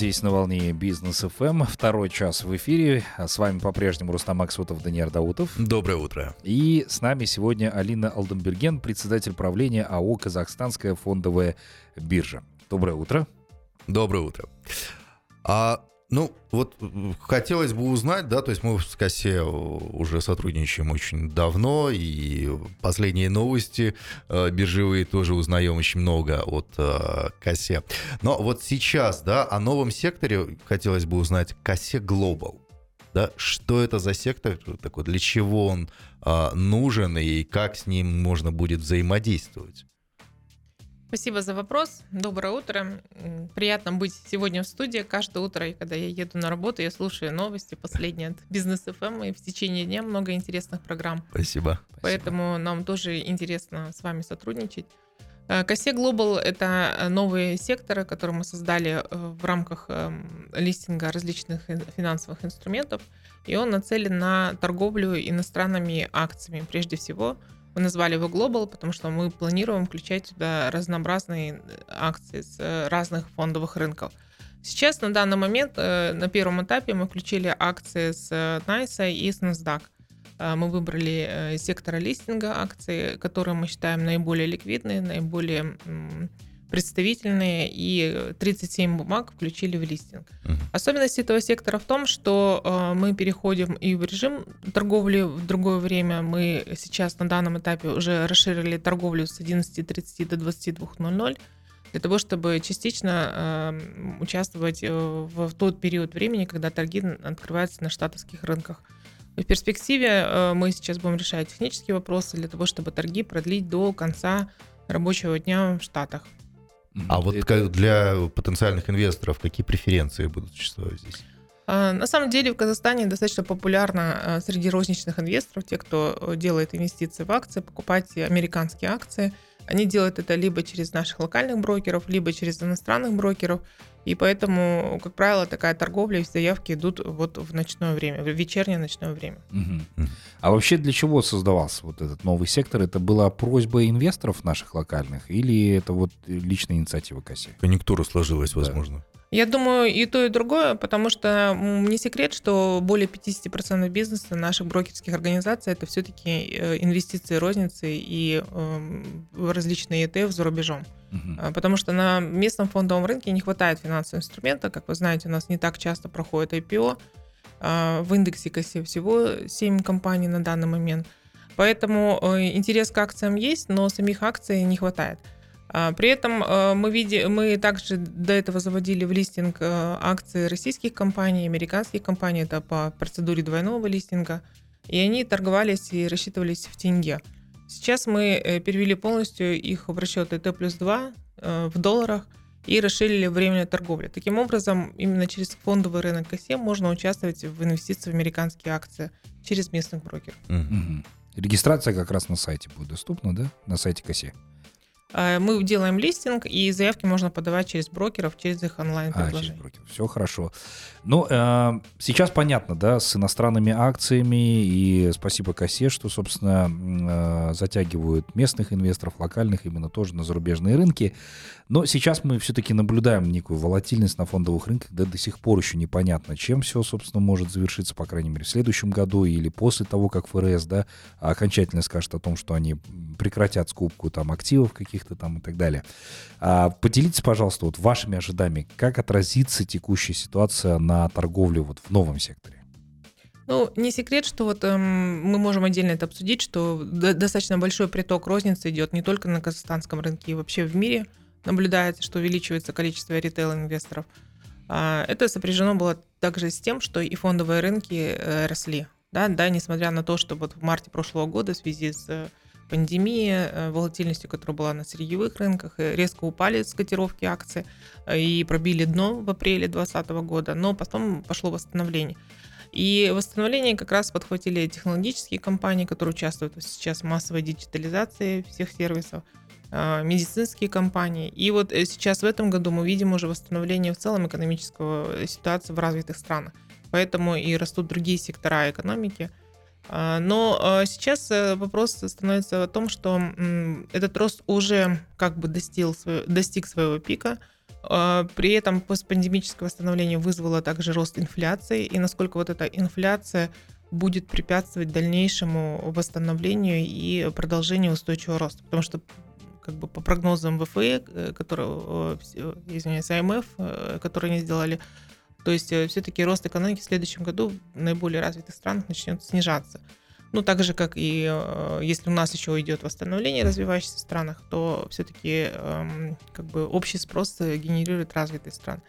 Здесь на волне Бизнес ФМ. Второй час в эфире. А с вами по-прежнему Рустам Аксутов, Даниил Даутов. Доброе утро. И с нами сегодня Алина Алденберген, председатель правления АО «Казахстанская фондовая биржа». Доброе утро. Доброе утро. А ну, вот хотелось бы узнать, да, то есть мы в КАСе уже сотрудничаем очень давно, и последние новости э, биржевые тоже узнаем очень много от э, КАСе. Но вот сейчас, да, о новом секторе хотелось бы узнать КАСе Global. Да, что это за сектор такой, для чего он э, нужен и как с ним можно будет взаимодействовать? Спасибо за вопрос. Доброе утро. Приятно быть сегодня в студии. Каждое утро, когда я еду на работу, я слушаю новости последние от Бизнес ФМ, и в течение дня много интересных программ. Спасибо. Поэтому нам тоже интересно с вами сотрудничать. Э, Косе Global – это новые секторы, которые мы создали э, в рамках эм, листинга различных финансовых инструментов, и он нацелен на торговлю иностранными акциями прежде всего – мы назвали его Global, потому что мы планируем включать туда разнообразные акции с э, разных фондовых рынков. Сейчас на данный момент э, на первом этапе мы включили акции с NICE э, и с NASDAQ. Мы выбрали сектора листинга акции, которые мы считаем наиболее ликвидные, наиболее представительные, и 37 бумаг включили в листинг. Uh-huh. Особенность этого сектора в том, что э, мы переходим и в режим торговли в другое время. Мы сейчас на данном этапе уже расширили торговлю с 11.30 до 22.00 для того, чтобы частично э, участвовать э, в, в тот период времени, когда торги открываются на штатовских рынках. В перспективе э, мы сейчас будем решать технические вопросы для того, чтобы торги продлить до конца рабочего дня в Штатах. А вот это... для потенциальных инвесторов какие преференции будут существовать здесь? А, на самом деле в Казахстане достаточно популярно а, среди розничных инвесторов, те, кто э, делает инвестиции в акции, покупать американские акции. Они делают это либо через наших локальных брокеров, либо через иностранных брокеров. И поэтому, как правило, такая торговля и заявки идут вот в ночное время, в вечернее ночное время. Угу. А вообще для чего создавался вот этот новый сектор? Это была просьба инвесторов наших локальных или это вот личная инициатива Касси? Конъюнктура сложилась, возможно. Я думаю, и то, и другое, потому что не секрет, что более 50% бизнеса наших брокерских организаций это все-таки э, инвестиции розницы и эм, различные ETF за рубежом. Угу. Потому что на местном фондовом рынке не хватает финансового инструмента. Как вы знаете, у нас не так часто проходит IPO. А, в индексе КСИ всего 7 компаний на данный момент. Поэтому э, интерес к акциям есть, но самих акций не хватает. А, при этом э, мы, види, мы также до этого заводили в листинг э, акции российских компаний, американских компаний, это по процедуре двойного листинга, и они торговались и рассчитывались в тенге. Сейчас мы э, перевели полностью их в расчеты Т плюс 2 в долларах и расширили время торговли. Таким образом, именно через фондовый рынок КСЕ можно участвовать в инвестиции в американские акции через местных брокеров. Угу. Регистрация как раз на сайте будет доступна, да? На сайте КСЕ. Э, мы делаем листинг, и заявки можно подавать через брокеров, через их онлайн-предложения. А, брокеров. Все хорошо. Ну, э, сейчас понятно, да, с иностранными акциями, и спасибо Косе, что, собственно, э, затягивают местных инвесторов, локальных именно тоже на зарубежные рынки. Но сейчас мы все-таки наблюдаем некую волатильность на фондовых рынках, да до сих пор еще непонятно, чем все, собственно, может завершиться, по крайней мере, в следующем году или после того, как ФРС, да, окончательно скажет о том, что они прекратят скупку там активов каких-то там и так далее. А, поделитесь, пожалуйста, вот вашими ожиданиями, как отразится текущая ситуация на торговле вот в новом секторе? Ну, не секрет, что вот эм, мы можем отдельно это обсудить, что достаточно большой приток розницы идет не только на казахстанском рынке, и вообще в мире наблюдается, что увеличивается количество ритейл-инвесторов. А, это сопряжено было также с тем, что и фондовые рынки э, росли. Да, да, несмотря на то, что вот в марте прошлого года в связи с пандемией, э, волатильностью, которая была на сырьевых рынках, резко упали с котировки акций э, и пробили дно в апреле 2020 года, но потом пошло восстановление. И восстановление как раз подхватили технологические компании, которые участвуют сейчас в массовой диджитализации всех сервисов, э, медицинские компании. И вот сейчас в этом году мы видим уже восстановление в целом экономического ситуации в развитых странах. Поэтому и растут другие сектора экономики – но а, сейчас э, вопрос становится о том, что этот рост уже как бы достиг, достиг своего пика. А, при этом постпандемическое восстановление вызвало также рост инфляции, и насколько вот эта инфляция будет препятствовать дальнейшему восстановлению и продолжению устойчивого роста. Потому что как бы по прогнозам ВФЭ, э, которые, извиняюсь, АМФ, э, которые они сделали, то есть э, все-таки рост экономики в следующем году в наиболее развитых странах начнет снижаться. Ну, так же, как и если у нас еще идет восстановление в развивающихся странах, то все-таки эм, как бы общий спрос генерирует развитые страны.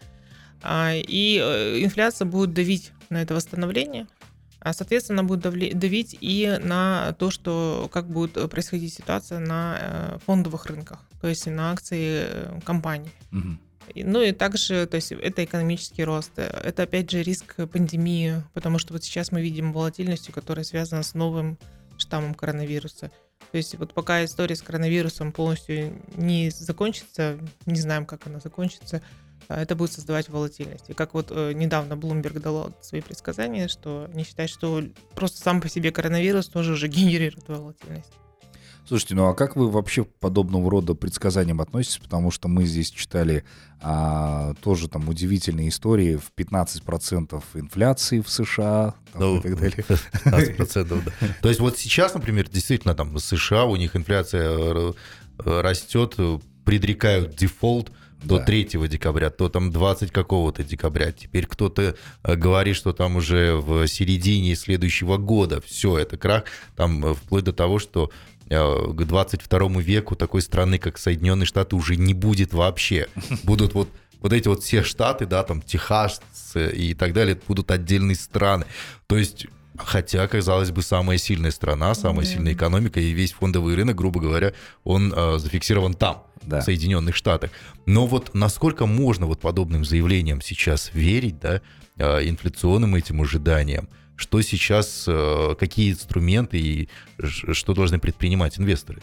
А, и инфляция будет давить на это восстановление – а, соответственно, будет давить и на то, что как будет происходить ситуация на э, фондовых рынках, то есть на акции э, компаний. Угу. Ну и также, то есть это экономический рост, это опять же риск пандемии, потому что вот сейчас мы видим волатильность, которая связана с новым штаммом коронавируса. То есть вот пока история с коронавирусом полностью не закончится, не знаем, как она закончится, а, это будет создавать волатильность. И как вот э, недавно Bloomberg дал свои предсказания, что не считает, что просто сам по себе коронавирус тоже уже генерирует волатильность. Слушайте, ну а как вы вообще к подобного рода предсказаниям относитесь? Потому что мы здесь читали а, тоже там удивительные истории в 15% инфляции в США там, ну, и так далее. 15%, да. То есть вот сейчас, например, действительно там в США у них инфляция э, растет, предрекают дефолт до да. 3 декабря, то там 20 какого-то декабря. Теперь кто-то э, говорит, что там уже в середине следующего года все, это крах. Там э, вплоть до того, что э, к 22 веку такой страны, как Соединенные Штаты, уже не будет вообще. Будут вот вот эти вот все штаты, да, там Техас и так далее, будут отдельные страны. То есть Хотя, казалось бы, самая сильная страна, самая да. сильная экономика и весь фондовый рынок, грубо говоря, он э, зафиксирован там, да. в Соединенных Штатах. Но вот насколько можно вот подобным заявлениям сейчас верить, да, э, инфляционным этим ожиданиям, что сейчас, э, какие инструменты и что должны предпринимать инвесторы?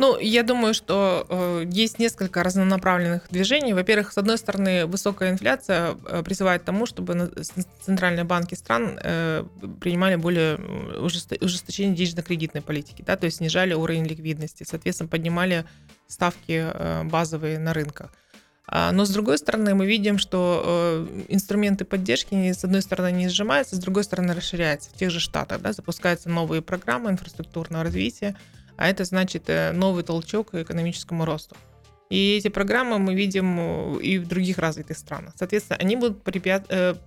Ну, я думаю, что э, есть несколько разнонаправленных движений. Во-первых, с одной стороны, высокая инфляция э, призывает к тому, чтобы центральные банки стран э, принимали более ужесточение денежно-кредитной политики, да, то есть снижали уровень ликвидности, соответственно, поднимали ставки э, базовые на рынках. А, но с другой стороны, мы видим, что э, инструменты поддержки, с одной стороны, не сжимаются, с другой стороны, расширяются. В тех же штатах да, запускаются новые программы инфраструктурного развития, а это значит э, новый толчок к экономическому росту. И эти программы мы видим э, и в других развитых странах. Соответственно, они будут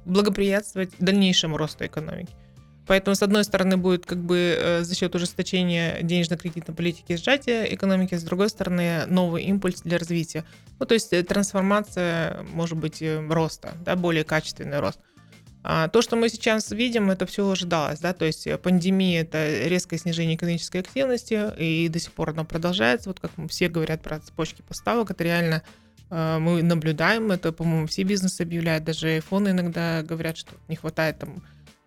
благоприятствовать дальнейшему росту экономики. Поэтому, с одной стороны, будет как бы за счет ужесточения денежно-кредитной политики сжатия экономики, с другой стороны, новый импульс для развития. Ну, то есть трансформация, может быть, роста, да, более качественный рост. А то, что мы сейчас видим, это все ожидалось, да, то есть пандемия – это резкое снижение экономической активности, и до сих пор оно продолжается, вот как все говорят про цепочки поставок, это реально э, мы наблюдаем, это, по-моему, все бизнесы объявляют, даже iPhone иногда говорят, что не хватает там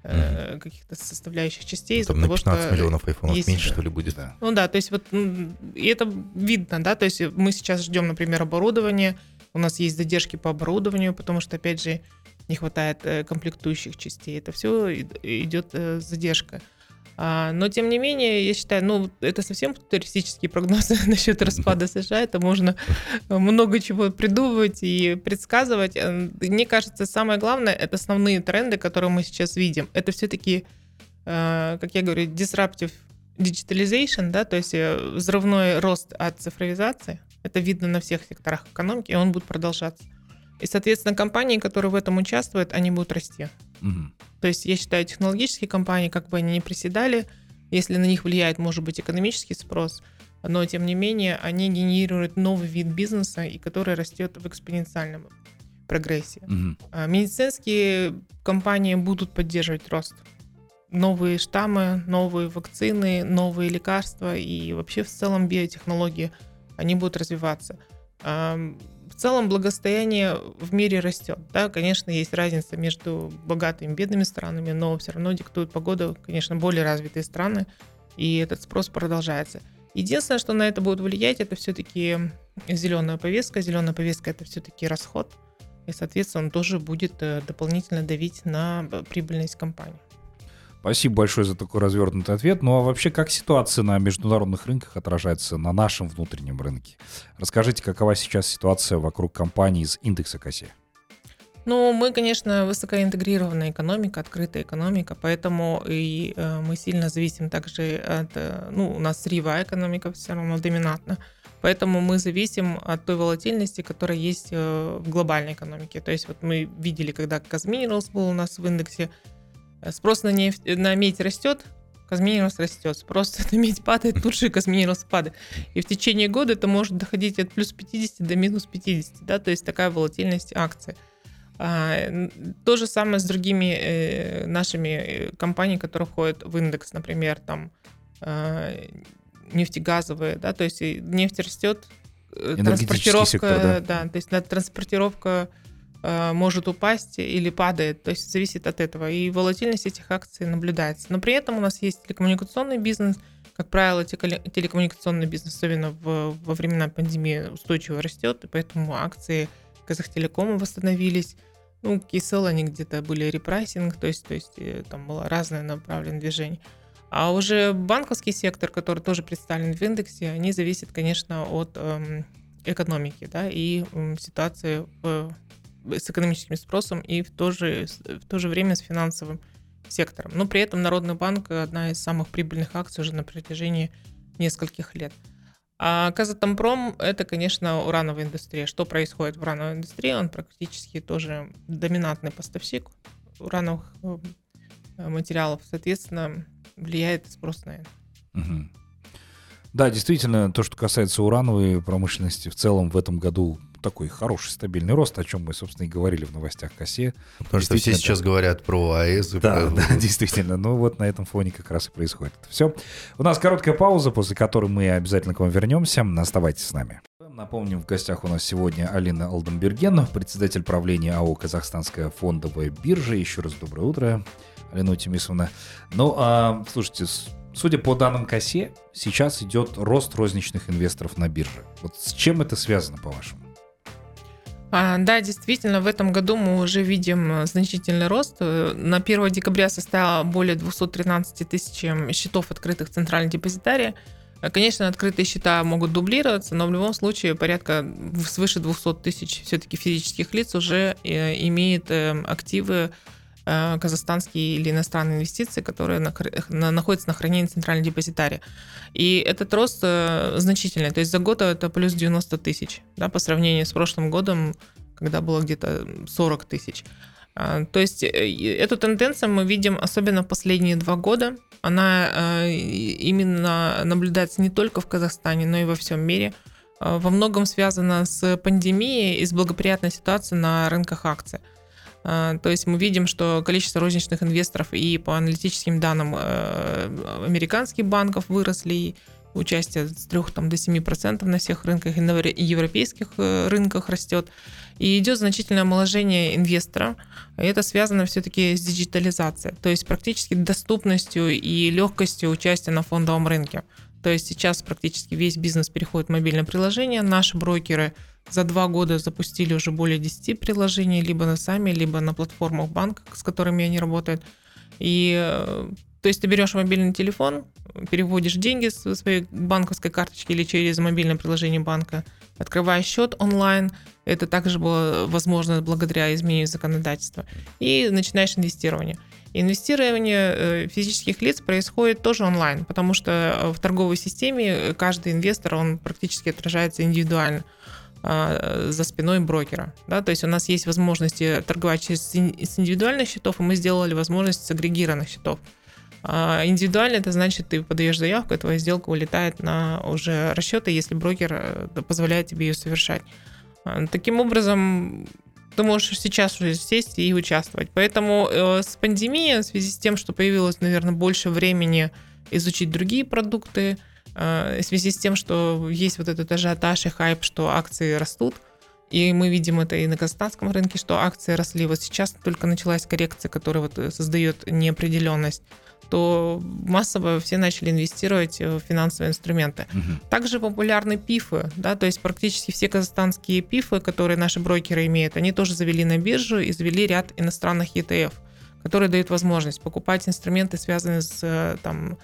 mm-hmm. каких-то составляющих частей. Там на 15 того, миллионов айфонов есть, меньше, что ли, будет. Да. Ну да, то есть вот и это видно, да, то есть мы сейчас ждем, например, оборудование, у нас есть задержки по оборудованию, потому что, опять же, не хватает э, комплектующих частей. Это все идет э, задержка. А, но, тем не менее, я считаю, ну, это совсем туристические прогнозы насчет распада США. Это можно много чего придумывать и предсказывать. Э, мне кажется, самое главное, это основные тренды, которые мы сейчас видим. Это все-таки, как я говорю, disruptive digitalization, да, то есть взрывной рост от цифровизации. Это видно на всех секторах экономики, и он будет продолжаться. И, соответственно, компании, которые в этом участвуют, они будут расти. Угу. То есть я считаю, технологические компании, как бы они ни приседали, если на них влияет, может быть, экономический спрос, но, тем не менее, они генерируют новый вид бизнеса, и который растет в экспоненциальном прогрессе. Угу. А медицинские компании будут поддерживать рост. Новые штаммы, новые вакцины, новые лекарства и вообще в целом биотехнологии, они будут развиваться в целом благосостояние в мире растет. Да, конечно, есть разница между богатыми и бедными странами, но все равно диктует погоду, конечно, более развитые страны, и этот спрос продолжается. Единственное, что на это будет влиять, это все-таки зеленая повестка. Зеленая повестка это все-таки расход, и, соответственно, он тоже будет э, дополнительно давить на прибыльность компании. Спасибо большое за такой развернутый ответ. Ну а вообще, как ситуация на международных рынках отражается на нашем внутреннем рынке? Расскажите, какова сейчас ситуация вокруг компаний из индекса КАСЕ? Ну, мы, конечно, высокоинтегрированная экономика, открытая экономика, поэтому и э, мы сильно зависим также от, э, ну, у нас сырьевая экономика все равно доминантна, поэтому мы зависим от той волатильности, которая есть э, в глобальной экономике. То есть вот мы видели, когда Казминералс был у нас в индексе, спрос на, нефть, на медь растет, Казминералс растет, спрос на медь падает, тут же Казминералс падает. И в течение года это может доходить от плюс 50 до минус 50, да, то есть такая волатильность акций. А, то же самое с другими э, нашими э, компаниями, которые входят в индекс, например, там а, нефтегазовые, да, то есть нефть растет, э, транспортировка, сектор, да. да, то есть да, транспортировка может упасть или падает, то есть зависит от этого. И волатильность этих акций наблюдается. Но при этом у нас есть телекоммуникационный бизнес, как правило, телекоммуникационный бизнес, особенно в, во времена пандемии, устойчиво растет, и поэтому акции Казахтелекома восстановились. Ну, Kcell, они где-то были repricing, то есть, то есть э, там было разное направленное движение. А уже банковский сектор, который тоже представлен в индексе, они зависят, конечно, от эм, экономики, да, и эм, ситуации в, с экономическим спросом и в то, же, в то же время с финансовым сектором. Но при этом Народный банк одна из самых прибыльных акций уже на протяжении нескольких лет. А Казатомпром – это, конечно, урановая индустрия. Что происходит в урановой индустрии? Он практически тоже доминантный поставщик урановых э, материалов. Соответственно, влияет спрос на это. Угу. Да, действительно, то, что касается урановой промышленности, в целом в этом году такой хороший стабильный рост, о чем мы, собственно, и говорили в новостях КАСЕ. Потому что все сейчас говорят про АЭС. Да, про... да, действительно. Ну вот на этом фоне как раз и происходит. Все. У нас короткая пауза, после которой мы обязательно к вам вернемся. Оставайтесь с нами. Напомним, в гостях у нас сегодня Алина Алденберген, председатель правления АО «Казахстанская фондовая биржа». Еще раз доброе утро, Алина Тимисовна. Ну, а, слушайте, судя по данным КАСЕ, сейчас идет рост розничных инвесторов на бирже. Вот с чем это связано, по-вашему? А, да, действительно, в этом году мы уже видим э, значительный рост. Э, на 1 декабря составило более 213 тысяч счетов открытых в Центральной депозитарии. Э, конечно, открытые счета могут дублироваться, но в любом случае порядка свыше 200 тысяч все-таки физических лиц уже имеет активы Э, казахстанские или иностранные инвестиции, которые на, на, находятся на хранении центральной депозитарии. И этот рост э, значительный. То есть за год это плюс 90 тысяч да, по сравнению с прошлым годом, когда было где-то 40 тысяч. А, то есть э, эту тенденцию мы видим особенно последние два года. Она именно наблюдается не только в Казахстане, но и во всем мире. Во многом связана с пандемией и с благоприятной ситуацией на рынках акций. А, то есть мы видим, что количество розничных инвесторов и по аналитическим данным э, американских банков выросли, участие с 3 там, до 7% на всех рынках и на европейских э, рынках растет. И идет значительное омоложение инвестора. Это связано все-таки с диджитализацией, то есть практически доступностью и легкостью участия на фондовом рынке. То есть сейчас практически весь бизнес переходит в мобильное приложение. Наши брокеры за два года запустили уже более 10 приложений, либо на сами, либо на платформах банка, с которыми они работают. И э, то есть ты берешь мобильный телефон, переводишь деньги с своей банковской карточки или через мобильное приложение банка, открываешь счет онлайн. Это также было возможно благодаря изменению законодательства. И начинаешь инвестирование. Инвестирование э, физических лиц происходит тоже онлайн, потому что э, в торговой системе каждый инвестор, он практически отражается индивидуально. А, за спиной брокера. Да? То есть у нас есть возможности торговать через, с индивидуальных счетов, и мы сделали возможность с агрегированных счетов. А индивидуально это значит, ты подаешь заявку, и твоя сделка улетает на уже расчеты, если брокер э, позволяет тебе ее совершать. А, таким образом, ты можешь сейчас уже сесть и участвовать. Поэтому э, с пандемией, в связи с тем, что появилось, наверное, больше времени изучить другие продукты, в связи с тем, что есть вот этот ажиотаж и хайп, что акции растут, и мы видим это и на казахстанском рынке, что акции росли. Вот сейчас только началась коррекция, которая вот э, создает неопределенность то массово все начали инвестировать в финансовые инструменты. Угу. Также популярны пифы, да, то есть практически все казахстанские пифы, которые наши брокеры имеют, они тоже завели на биржу и завели ряд иностранных ETF который дает возможность покупать инструменты, связанные с, э, там, э,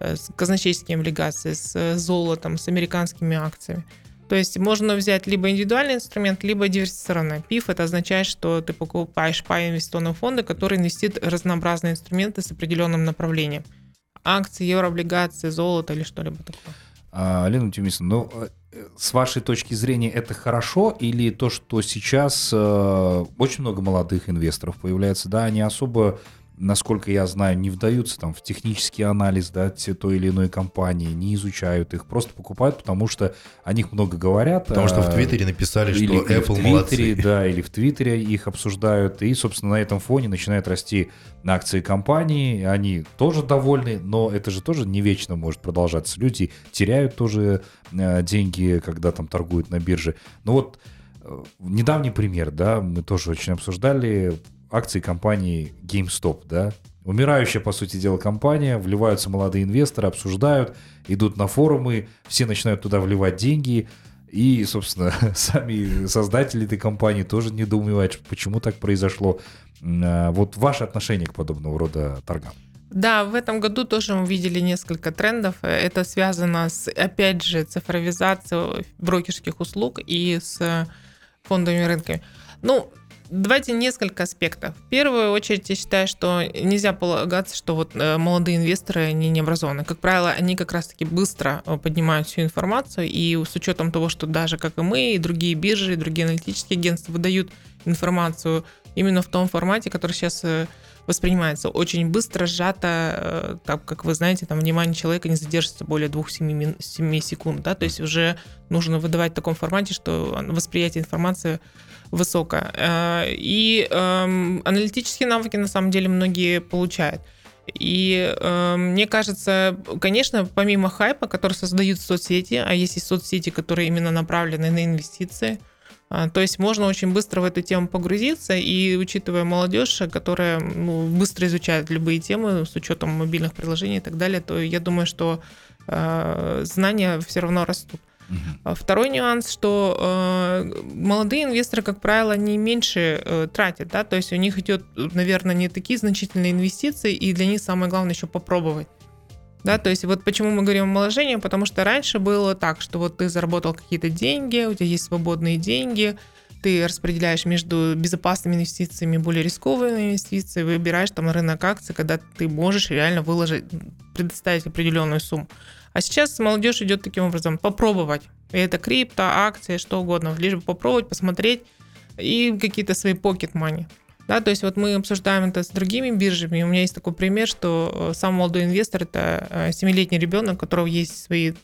с казначейскими облигациями, с э, золотом, с американскими акциями. То есть можно взять либо индивидуальный инструмент, либо диверсифицированный. ПИФ это означает, что ты покупаешь по инвестиционные фонды, которые инвестируют разнообразные инструменты с определенным направлением. Акции, еврооблигации, золото или что-либо такое. А, Лена Тюмисовна, ну, с вашей точки зрения это хорошо или то, что сейчас э, очень много молодых инвесторов появляется, да, они особо насколько я знаю, не вдаются там в технический анализ да, той или иной компании, не изучают их, просто покупают, потому что о них много говорят. Потому что в а, Твиттере написали, или, что Apple в Твиттере, молодцы. Да, или в Твиттере их обсуждают, и, собственно, на этом фоне начинают расти акции компании, они тоже довольны, но это же тоже не вечно может продолжаться. Люди теряют тоже э, деньги, когда там торгуют на бирже. Ну вот э, недавний пример, да, мы тоже очень обсуждали акции компании GameStop, да, Умирающая, по сути дела, компания, вливаются молодые инвесторы, обсуждают, идут на форумы, все начинают туда вливать деньги, и, собственно, сами создатели этой компании тоже недоумевают, почему так произошло. А, вот ваше отношение к подобного рода торгам? Да, в этом году тоже мы видели несколько трендов. Это связано с, опять же, цифровизацией брокерских услуг и с фондовыми рынками. Ну, Давайте несколько аспектов. В первую очередь, я считаю, что нельзя полагаться, что вот э, молодые инвесторы, они не образованы. Как правило, они как раз-таки быстро э, поднимают всю информацию, и с учетом того, что даже как и мы, и другие биржи, и другие аналитические агентства выдают информацию именно в том формате, который сейчас э, воспринимается очень быстро, сжато, так как вы знаете, там внимание человека не задержится более 2-7 секунд, да, то есть уже нужно выдавать в таком формате, что восприятие информации высокая. Э, и эм, аналитические навыки на самом деле многие получают. И э, мне кажется, конечно, помимо хайпа, который создают соцсети, а есть и соцсети, которые именно направлены на инвестиции, э, то есть можно очень быстро в эту тему погрузиться, и учитывая молодежь, которая ну, быстро изучает любые темы с учетом мобильных приложений и так далее, то я думаю, что э, знания все равно растут. Uh-huh. Второй нюанс, что э, молодые инвесторы, как правило, не меньше э, тратят, да, то есть у них идет, наверное, не такие значительные инвестиции, и для них самое главное еще попробовать. Да, то есть вот почему мы говорим о омоложении, потому что раньше было так, что вот ты заработал какие-то деньги, у тебя есть свободные деньги, ты распределяешь между безопасными инвестициями и более рисковыми инвестициями, выбираешь там рынок акций, когда ты можешь реально выложить, предоставить определенную сумму. А сейчас молодежь идет таким образом, попробовать. И это крипто, акции, что угодно, лишь бы попробовать, посмотреть и какие-то свои pocket money. Да, то есть вот мы обсуждаем это с другими биржами. У меня есть такой пример, что э, самый молодой инвестор это 7-летний э, ребенок, у которого есть свои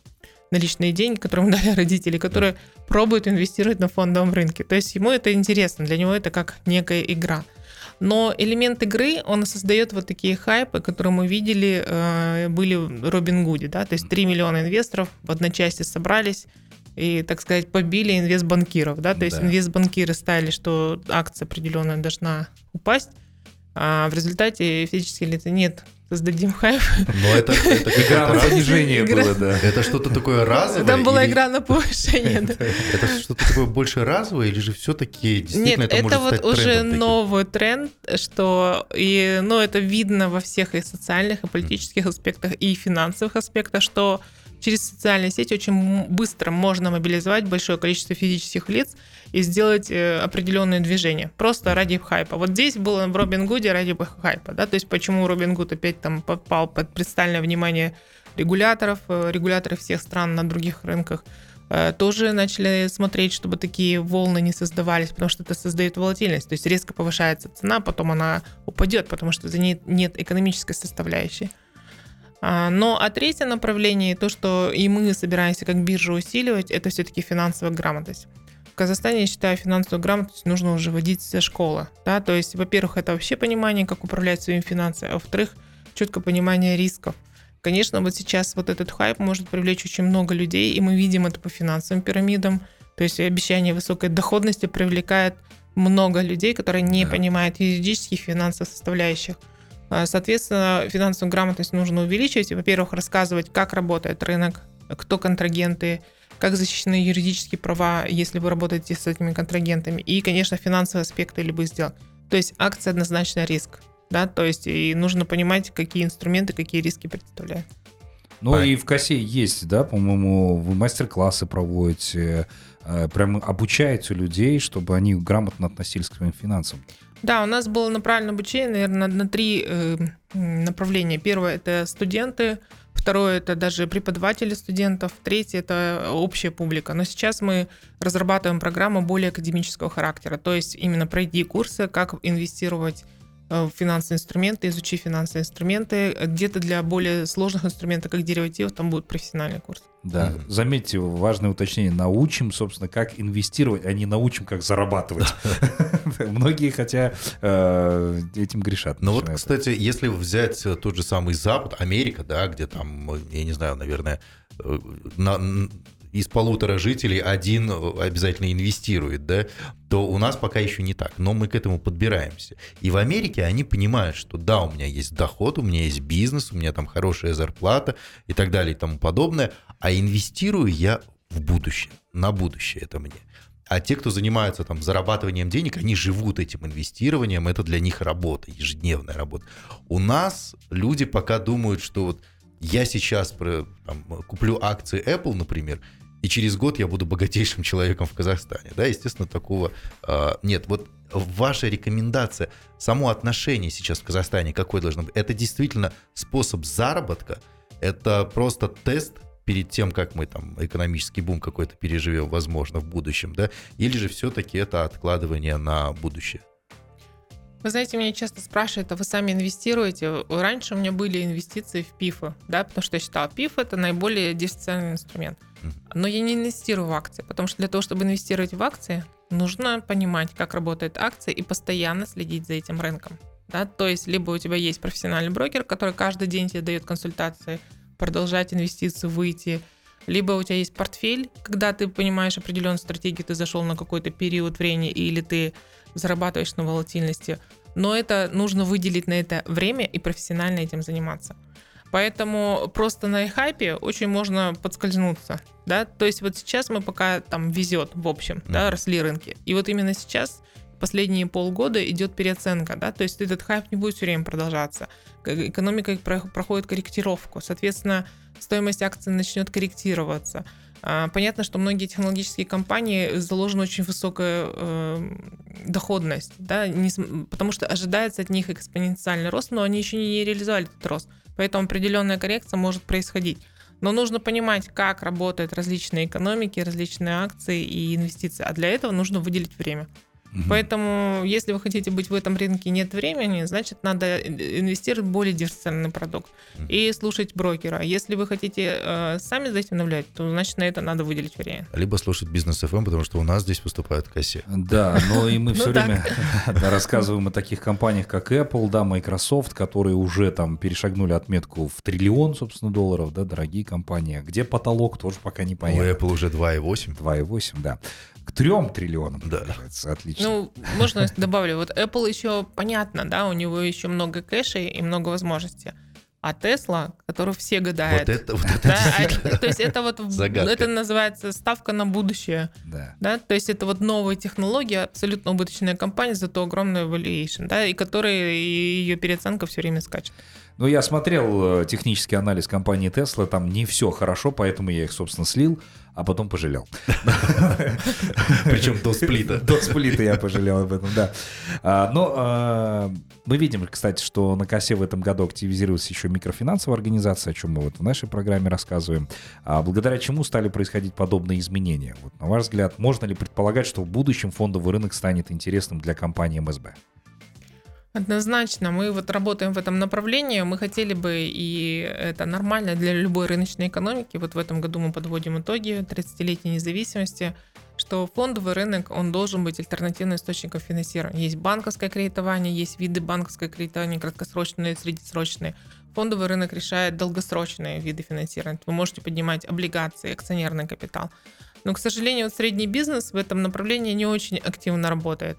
наличные деньги, которые ему дали родители, которые пробуют инвестировать на фондовом рынке. То есть ему это интересно, для него это как некая игра. Но элемент игры, он создает вот такие хайпы, которые мы видели, э, были в Робин Гуде, да, то есть 3 миллиона инвесторов в одночасье собрались и, так сказать, побили инвестбанкиров, да, то есть да. инвестбанкиры ставили, что акция определенная должна упасть, а в результате физические лица нет создадим хайп. Но это, это игра на понижение было, да. Это что-то такое разовое? Там была или... игра на повышение, да. Это что-то такое больше разовое или же все-таки действительно Нет, это, это вот уже новый тренд, что и, ну, это видно во всех и социальных, и политических аспектах, и финансовых аспектах, что через социальные сети очень быстро можно мобилизовать большое количество физических лиц и сделать э, определенные движения, просто ради хайпа. Вот здесь было в Робин Гуде ради хайпа, да, то есть почему Робин Гуд опять там попал под пристальное внимание регуляторов, э, регуляторов всех стран на других рынках, э, тоже начали смотреть, чтобы такие волны не создавались, потому что это создает волатильность. То есть резко повышается цена, потом она упадет, потому что за ней нет экономической составляющей. А, но а третье направление, то, что и мы собираемся как биржа усиливать, это все-таки финансовая грамотность. В Казахстане, я считаю, финансовую грамотность нужно уже вводить со школы. Да? То есть, во-первых, это вообще понимание, как управлять своими финансами, а во-вторых, четкое понимание рисков. Конечно, вот сейчас вот этот хайп может привлечь очень много людей, и мы видим это по финансовым пирамидам. То есть обещание высокой доходности привлекает много людей, которые не да. понимают юридических финансовых составляющих. А, соответственно, финансовую грамотность нужно увеличивать. Во-первых, рассказывать, как работает рынок, кто контрагенты, как защищены юридические права, если вы работаете с этими контрагентами, и, конечно, финансовые аспекты любых сделок. То есть акция однозначно риск. Да, то есть и нужно понимать, какие инструменты, какие риски представляют. Ну а... и в КАСе есть, да, по-моему, вы мастер-классы проводите, э, прям обучаете людей, чтобы они грамотно относились к своим финансам. Да, у нас было направлено обучение, наверное, на, на три э, направления. Первое это студенты, второе это даже преподаватели студентов, третье это общая публика. Но сейчас мы разрабатываем программу более академического характера, то есть именно пройди курсы, как инвестировать финансовые инструменты, изучи финансовые инструменты. Где-то для более сложных инструментов, как дериватив, там будет профессиональный курс. Да, mm-hmm. заметьте, важное уточнение. Научим, собственно, как инвестировать, а не научим, как зарабатывать. Многие, хотя э, этим грешат. Ну вот, кстати, если взять тот же самый Запад, Америка, да, где там, я не знаю, наверное, э, из полутора жителей один обязательно инвестирует, да, то у нас пока еще не так. Но мы к этому подбираемся. И в Америке они понимают, что да, у меня есть доход, у меня есть бизнес, у меня там хорошая зарплата и так далее и тому подобное, а инвестирую я в будущее, на будущее это мне. А те, кто занимаются там зарабатыванием денег, они живут этим инвестированием, это для них работа, ежедневная работа. У нас люди пока думают, что вот я сейчас там, куплю акции Apple, например, и через год я буду богатейшим человеком в Казахстане. Да, естественно, такого э, нет. Вот ваша рекомендация, само отношение сейчас в Казахстане какое должно быть? Это действительно способ заработка? Это просто тест перед тем, как мы там экономический бум какой-то переживем, возможно, в будущем, да? Или же все-таки это откладывание на будущее? Вы знаете, меня часто спрашивают, а вы сами инвестируете? Раньше у меня были инвестиции в ПИФы, да, потому что я считала, ПИФ это наиболее диверсифицированный инструмент. Но я не инвестирую в акции, потому что для того, чтобы инвестировать в акции, нужно понимать, как работает акция и постоянно следить за этим рынком. Да? То есть, либо у тебя есть профессиональный брокер, который каждый день тебе дает консультации, продолжать инвестиции, выйти, либо у тебя есть портфель, когда ты понимаешь определенную стратегию, ты зашел на какой-то период времени, или ты зарабатываешь на волатильности. Но это нужно выделить на это время и профессионально этим заниматься. Поэтому просто на хайпе очень можно подскользнуться, да, то есть вот сейчас мы пока там везет, в общем, mm. да, росли рынки, и вот именно сейчас последние полгода идет переоценка, да, то есть этот хайп не будет все время продолжаться, экономика проходит корректировку, соответственно, стоимость акций начнет корректироваться, а, Понятно, что многие технологические компании заложена очень высокая э, доходность, да, не, потому что ожидается от них экспоненциальный рост, но они еще не реализовали этот рост. Поэтому определенная коррекция может происходить. Но нужно понимать, как работают различные экономики, различные акции и инвестиции. А для этого нужно выделить время. Угу. Поэтому, если вы хотите быть в этом рынке нет времени, значит, надо инвестировать в более диверсифицированный продукт угу. и слушать брокера. Если вы хотите э, сами за этим наблюдать, то, значит, на это надо выделить время. Либо слушать бизнес FM, потому что у нас здесь выступают кассе. Да, но и мы все ну время рассказываем о таких компаниях, как Apple, да, Microsoft, которые уже там перешагнули отметку в триллион, собственно, долларов, да, дорогие компании. Где потолок, тоже пока не понятно. У Apple уже 2,8. 2,8, да трем триллионам. Да. Отлично. Ну, можно добавлю, вот Apple еще понятно, да, у него еще много кэшей и много возможностей. А Тесла, которую все гадают. Вот это, вот это да, а, То есть это вот Загадка. это называется ставка на будущее. Да. да. То есть это вот новая технология, абсолютно убыточная компания, зато огромная valuation, да, и которая ее переоценка все время скачет. Ну, я смотрел э, технический анализ компании Tesla, там не все хорошо, поэтому я их, собственно, слил а потом пожалел. Причем до сплита. До сплита я пожалел об этом, да. А, но а, мы видим, кстати, что на КАСе в этом году активизировалась еще микрофинансовая организация, о чем мы вот в нашей программе рассказываем, а благодаря чему стали происходить подобные изменения. Вот, на ваш взгляд, можно ли предполагать, что в будущем фондовый рынок станет интересным для компании МСБ? Однозначно, мы вот работаем в этом направлении, мы хотели бы, и это нормально для любой рыночной экономики, вот в этом году мы подводим итоги 30-летней независимости, что фондовый рынок, он должен быть альтернативным источником финансирования. Есть банковское кредитование, есть виды банковского кредитования, краткосрочные, среднесрочные. Фондовый рынок решает долгосрочные виды финансирования. Вы можете поднимать облигации, акционерный капитал. Но, к сожалению, вот средний бизнес в этом направлении не очень активно работает.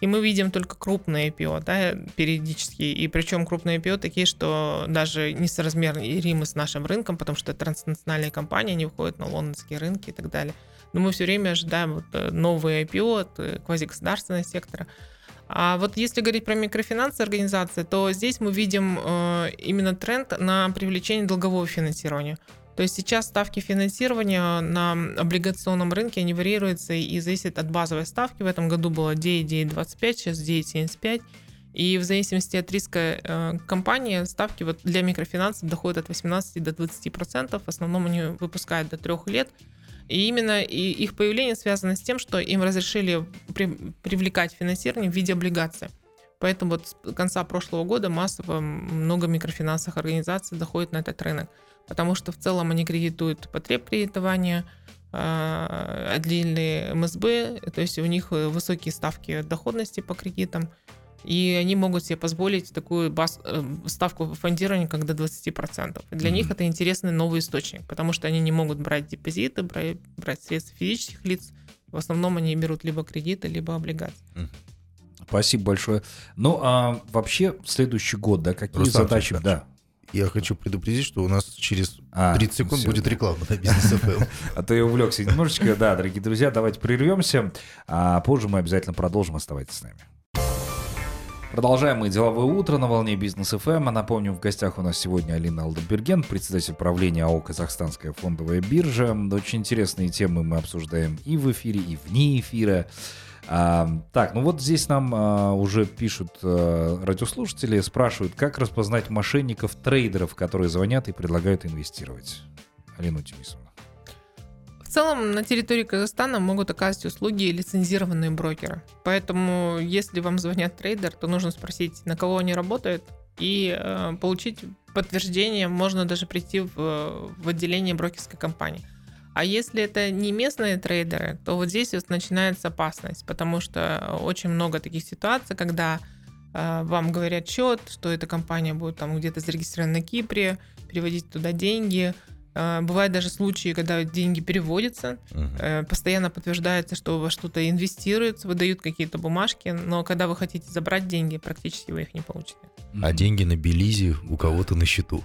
И мы видим только крупные IPO, да, периодически. И причем крупные IPO такие, что даже несоразмеримы с нашим рынком, потому что транснациональные компании, они выходят на лондонские рынки и так далее. Но мы все время ожидаем вот э, новые IPO от э, квазигосударственного сектора. А вот если говорить про микрофинансы организации, то здесь мы видим э, именно тренд на привлечение долгового финансирования. То есть сейчас ставки финансирования на облигационном рынке, они варьируются и зависят от базовой ставки. В этом году было 9,925, сейчас 9,75. И в зависимости от риска э, компании ставки вот для микрофинансов доходят от 18 до 20 процентов. В основном они выпускают до трех лет. И именно их появление связано с тем, что им разрешили при, привлекать финансирование в виде облигаций. Поэтому вот с конца прошлого года массово много микрофинансовых организаций доходит на этот рынок. Потому что в целом они кредитуют потреб кредитования, а, отдельные МСБ, то есть у них высокие ставки доходности по кредитам, и они могут себе позволить такую баз, э, ставку фондирования, как до 20%. И для mm-hmm. них это интересный новый источник, потому что они не могут брать депозиты, брать, брать средства физических лиц. В основном они берут либо кредиты, либо облигации. Mm-hmm. Спасибо большое. Ну, а вообще следующий год, да, какие Рустам задачи? Да. Я хочу предупредить, что у нас через а, 30 секунд все. будет реклама на бизнес FM. А то я увлекся немножечко. Да, дорогие друзья, давайте прервемся. А позже мы обязательно продолжим. Оставайтесь с нами. Продолжаем мы деловое утро на волне бизнес ФМ. А напомню, в гостях у нас сегодня Алина Алденберген, председатель правления АО «Казахстанская фондовая биржа». Очень интересные темы мы обсуждаем и в эфире, и вне эфира. А, так, ну вот здесь нам а, уже пишут а, радиослушатели, спрашивают, как распознать мошенников, трейдеров, которые звонят и предлагают инвестировать. Алина Тимисовна целом на территории Казахстана могут оказывать услуги лицензированные брокеры. Поэтому, если вам звонят трейдер, то нужно спросить, на кого они работают, и э, получить подтверждение. Можно даже прийти в, в отделение брокерской компании. А если это не местные трейдеры, то вот здесь вот начинается опасность, потому что очень много таких ситуаций, когда э, вам говорят счет, что эта компания будет там где-то зарегистрирована на Кипре, переводить туда деньги, бывают даже случаи, когда деньги переводятся, uh-huh. постоянно подтверждается, что у вас что-то инвестируется, выдают какие-то бумажки, но когда вы хотите забрать деньги, практически вы их не получите. А деньги на Белизе у кого-то на счету.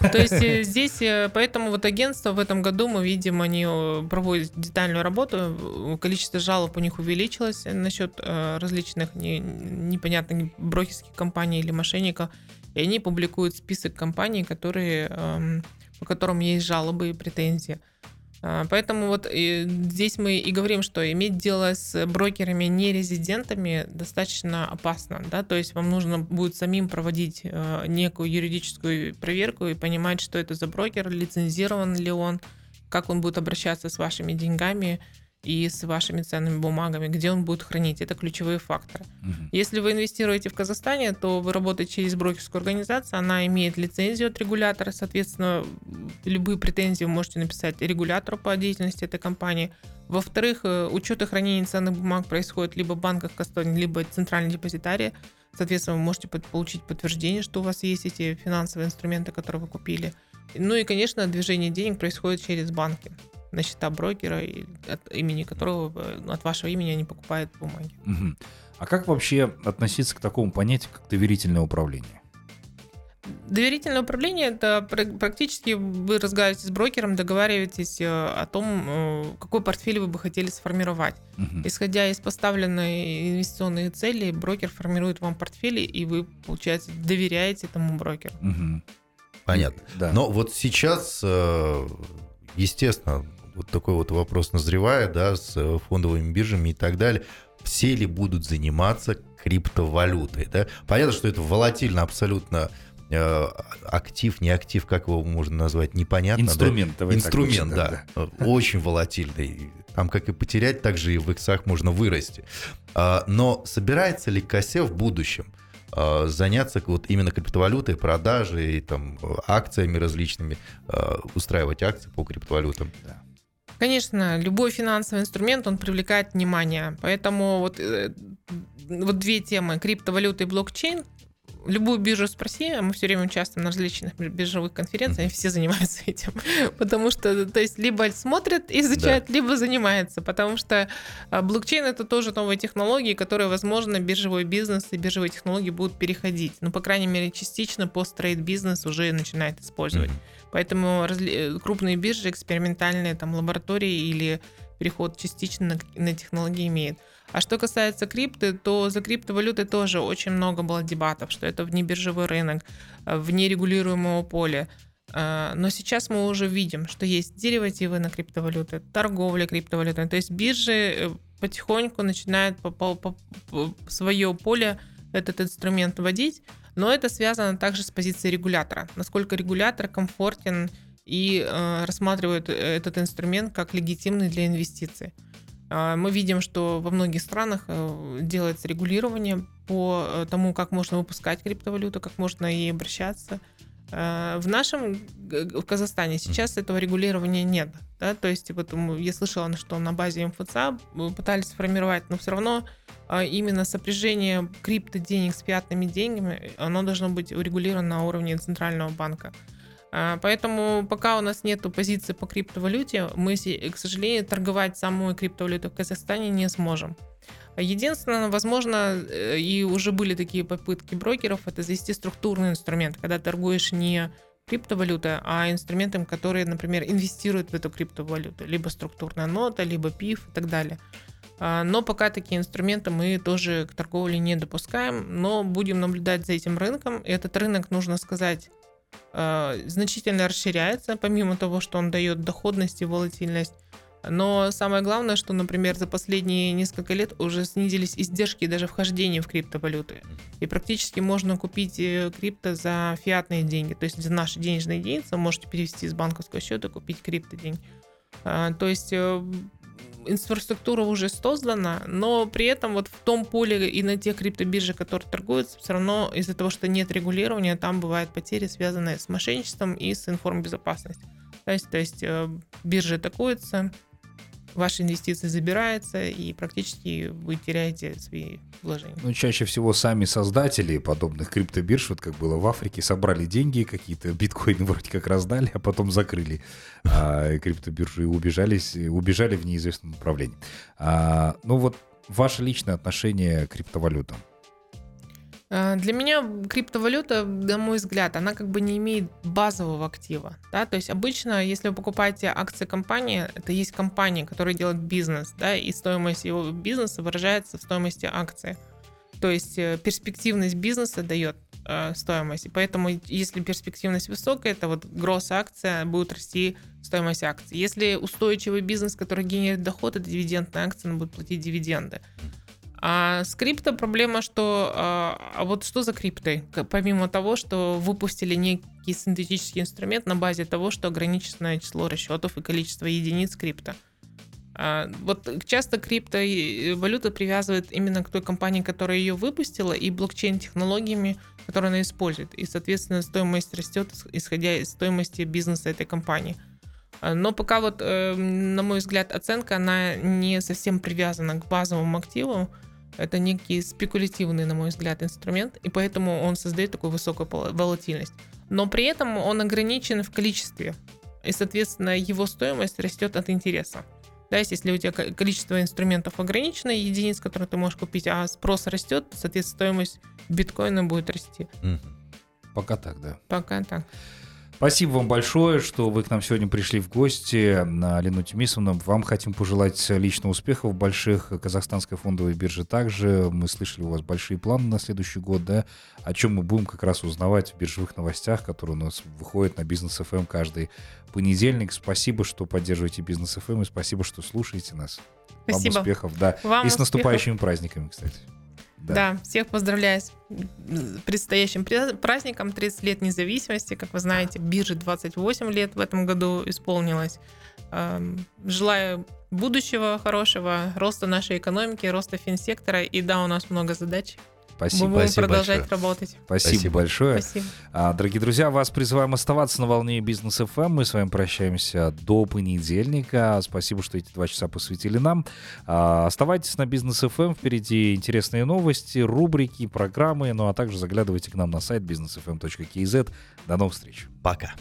То есть э, здесь, э, поэтому вот агентство в этом году, мы видим, они проводят детальную работу, количество жалоб у них увеличилось насчет различных непонятных брокерских компаний или мошенников, и они публикуют список компаний, которые эм, по которым есть жалобы и претензии. А, поэтому вот здесь мы и говорим, что иметь дело с брокерами не резидентами достаточно опасно, да, то есть вам нужно будет самим проводить э, некую юридическую проверку и понимать, что это за брокер, лицензирован ли он, как он будет обращаться с вашими деньгами, и с вашими ценными бумагами, где он будет хранить. Это ключевые факторы. Угу. Если вы инвестируете в Казахстане, то вы работаете через брокерскую организацию, она имеет лицензию от регулятора, соответственно, любые претензии вы можете написать регулятору по деятельности этой компании. Во-вторых, э, учет и хранение ценных бумаг происходит либо в банках Кастонии, либо центральной депозитарии. Соответственно, вы можете получить подтверждение, что у вас есть эти финансовые инструменты, которые вы купили. Ну и, конечно, движение денег происходит через банки на счета брокера, от имени которого, ну, от вашего имени они покупают бумаги. Угу. А как вообще относиться к такому понятию, как доверительное управление? Доверительное управление это практически вы разговариваете с брокером, договариваетесь э, о том, э, какой портфель вы бы хотели сформировать. Угу. Исходя из поставленной инвестиционной цели, брокер формирует вам портфели, и вы, получается, доверяете этому брокеру. Угу. Понятно. Да. Но вот сейчас, э, естественно, вот такой вот вопрос назревает, да, с э, фондовыми биржами и так далее. Все ли будут заниматься криптовалютой, да? Понятно, что это волатильно абсолютно э, актив, не актив, как его можно назвать, непонятно. Инструмент, да? Инструмент, да. да. Очень волатильный. Там как и потерять, так же и в иксах можно вырасти. А, но собирается ли Косе в будущем заняться вот именно криптовалютой, продажей, там, акциями различными, устраивать акции по криптовалютам? Да. Конечно, любой финансовый инструмент, он привлекает внимание. Поэтому вот, э, вот две темы, криптовалюта и блокчейн, любую биржу спроси, мы все время участвуем на различных биржевых конференциях, mm-hmm. все занимаются этим. Потому что, то есть, либо смотрят, изучают, да. либо занимаются. Потому что а, блокчейн это тоже новые технологии, которые, возможно, биржевой бизнес и биржевые технологии будут переходить. Ну, по крайней мере, частично посттрейд бизнес уже начинает использовать. Mm-hmm. Поэтому разли- крупные биржи, экспериментальные там лаборатории или переход частично на, на технологии имеют. А что касается крипты, то за криптовалютой тоже очень много было дебатов, что это внебиржевой рынок, э, вне регулируемого поля. Э, но сейчас мы уже видим, что есть деривативы на криптовалюты, торговля криптовалютами. То есть биржи э, потихоньку начинают по, по свое поле этот инструмент вводить, но это связано также с позицией регулятора. Насколько регулятор комфортен и э, рассматривает этот инструмент как легитимный для инвестиций. Э, мы видим, что во многих странах э, делается регулирование по э, тому, как можно выпускать криптовалюту, как можно ей обращаться. Э, в нашем, в Казахстане сейчас этого регулирования нет. Да? То есть вот я слышала, что на базе МФЦА пытались сформировать, но все равно а, именно сопряжение крипто денег с фиатными деньгами, оно должно быть урегулировано на уровне Центрального банка. А, поэтому пока у нас нет позиции по криптовалюте, мы, к сожалению, торговать самой криптовалютой в Казахстане не сможем. Единственное, возможно, э, и уже были такие попытки брокеров, это завести структурный инструмент, когда торгуешь не криптовалютой, а инструментом, который, например, инвестирует в эту криптовалюту, либо структурная нота, либо ПИФ и так далее. А, но пока такие инструменты мы тоже к торговле не допускаем, но будем наблюдать за этим рынком. Этот рынок, нужно сказать, а, значительно расширяется, помимо того, что он дает доходность и волатильность. Но самое главное, что, например, за последние несколько лет уже снизились издержки даже вхождения в криптовалюты. И практически можно купить э, крипто за фиатные деньги. То есть за наши денежные единицы можете перевести с банковского счета купить крипто деньги. А, то есть э, инфраструктура уже создана, но при этом вот в том поле и на тех криптобиржах, которые торгуются, все равно из-за того, что нет регулирования, там бывают потери, связанные с мошенничеством и с информбезопасностью. То есть, то есть э, биржи атакуются, ваши инвестиции забираются, и практически вы теряете свои вложения. Ну, чаще всего сами создатели подобных криптобирж, вот как было в Африке, собрали деньги, какие-то биткоины вроде как раздали, а потом закрыли а, криптобиржу и убежались, убежали в неизвестном направлении. А, ну вот ваше личное отношение к криптовалютам. Э, для меня криптовалюта, на мой взгляд, она как бы не имеет базового актива. Да? То есть обычно, если вы покупаете акции компании, это есть компания, которая делает бизнес, да, и стоимость его бизнеса выражается в стоимости акции. То есть э, перспективность бизнеса дает э, стоимость. И поэтому, если перспективность высокая, это вот гросс акция будет расти стоимость акций. Если устойчивый бизнес, который генерирует доход, это дивидендная акция, она будет платить дивиденды. А с крипто проблема, что... А, а вот что за крипты? Помимо того, что выпустили некий синтетический инструмент на базе того, что ограниченное число расчетов и количество единиц крипто. А, вот часто криптовалюта привязывает именно к той компании, которая ее выпустила, и блокчейн-технологиями, которые она использует. И, соответственно, стоимость растет, исходя из стоимости бизнеса этой компании. А, но пока вот, э, на мой взгляд, оценка, она не совсем привязана к базовому активу, это некий спекулятивный, на мой взгляд, инструмент, и поэтому он создает такую высокую волатильность. Но при этом он ограничен в количестве, и, соответственно, его стоимость растет от интереса. Да, если у тебя количество инструментов ограничено, единиц, которые ты можешь купить, а спрос растет, соответственно, стоимость биткоина будет расти. Пока так, да. Пока так. Спасибо вам большое, что вы к нам сегодня пришли в гости на Лену Тимисовну. Вам хотим пожелать лично успехов больших. Казахстанской фондовой бирже также. Мы слышали у вас большие планы на следующий год, да, о чем мы будем как раз узнавать в биржевых новостях, которые у нас выходят на Бизнес ФМ эм каждый понедельник. Спасибо, что поддерживаете Бизнес ФМ эм и спасибо, что слушаете нас. Спасибо. Вам успехов, да. Вам и с наступающими праздниками, кстати. Да. да, всех поздравляю с предстоящим праздником 30 лет независимости. Как вы знаете, бирже 28 лет в этом году исполнилось. Эм, желаю будущего хорошего, роста нашей экономики, роста финсектора. И да, у нас много задач. Спасибо. Мы будем Спасибо продолжать большое. работать. Спасибо, Спасибо. большое. Спасибо. А, дорогие друзья, вас призываем оставаться на волне бизнес FM. Мы с вами прощаемся до понедельника. Спасибо, что эти два часа посвятили нам. А, оставайтесь на бизнес FM. Впереди интересные новости, рубрики, программы. Ну а также заглядывайте к нам на сайт businessfm.kz. До новых встреч. Пока.